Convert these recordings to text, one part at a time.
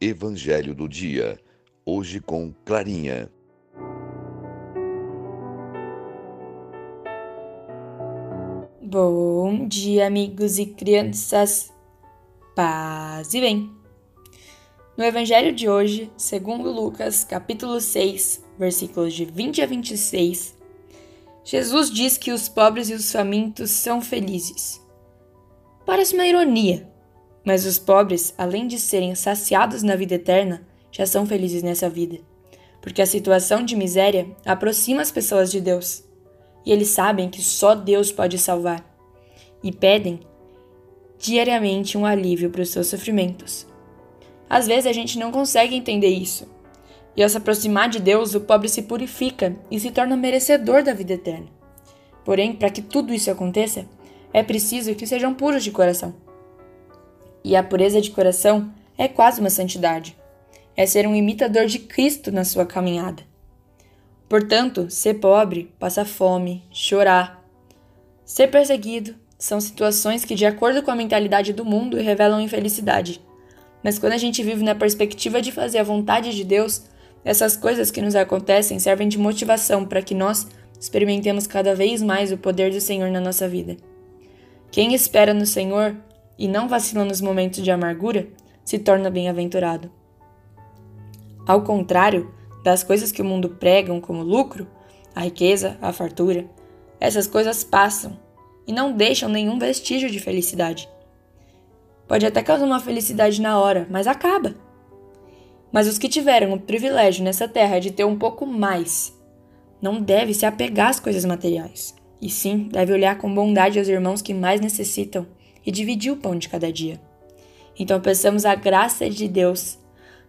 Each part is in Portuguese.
Evangelho do Dia, hoje com Clarinha. Bom dia, amigos e crianças. Paz e bem. No Evangelho de hoje, segundo Lucas, capítulo 6, versículos de 20 a 26, Jesus diz que os pobres e os famintos são felizes. Parece uma ironia, mas os pobres, além de serem saciados na vida eterna, já são felizes nessa vida, porque a situação de miséria aproxima as pessoas de Deus, e eles sabem que só Deus pode salvar, e pedem diariamente um alívio para os seus sofrimentos. Às vezes a gente não consegue entender isso, e ao se aproximar de Deus, o pobre se purifica e se torna merecedor da vida eterna. Porém, para que tudo isso aconteça, é preciso que sejam puros de coração e a pureza de coração é quase uma santidade. É ser um imitador de Cristo na sua caminhada. Portanto, ser pobre, passar fome, chorar, ser perseguido são situações que, de acordo com a mentalidade do mundo, revelam infelicidade. Mas quando a gente vive na perspectiva de fazer a vontade de Deus, essas coisas que nos acontecem servem de motivação para que nós experimentemos cada vez mais o poder do Senhor na nossa vida. Quem espera no Senhor e não vacila nos momentos de amargura, se torna bem-aventurado. Ao contrário das coisas que o mundo pregam como lucro, a riqueza, a fartura, essas coisas passam e não deixam nenhum vestígio de felicidade. Pode até causar uma felicidade na hora, mas acaba. Mas os que tiveram o privilégio nessa terra de ter um pouco mais, não deve se apegar às coisas materiais, e sim deve olhar com bondade aos irmãos que mais necessitam e dividir o pão de cada dia. Então peçamos a graça de Deus,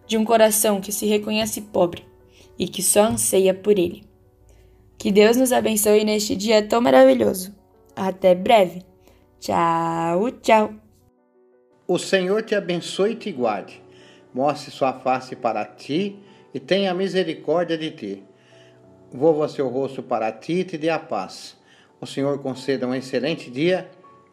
de um coração que se reconhece pobre e que só anseia por Ele. Que Deus nos abençoe neste dia tão maravilhoso. Até breve. Tchau, tchau. O Senhor te abençoe e te guarde. Mostre sua face para ti e tenha misericórdia de ti. Volva seu rosto para ti e te dê a paz. O Senhor conceda um excelente dia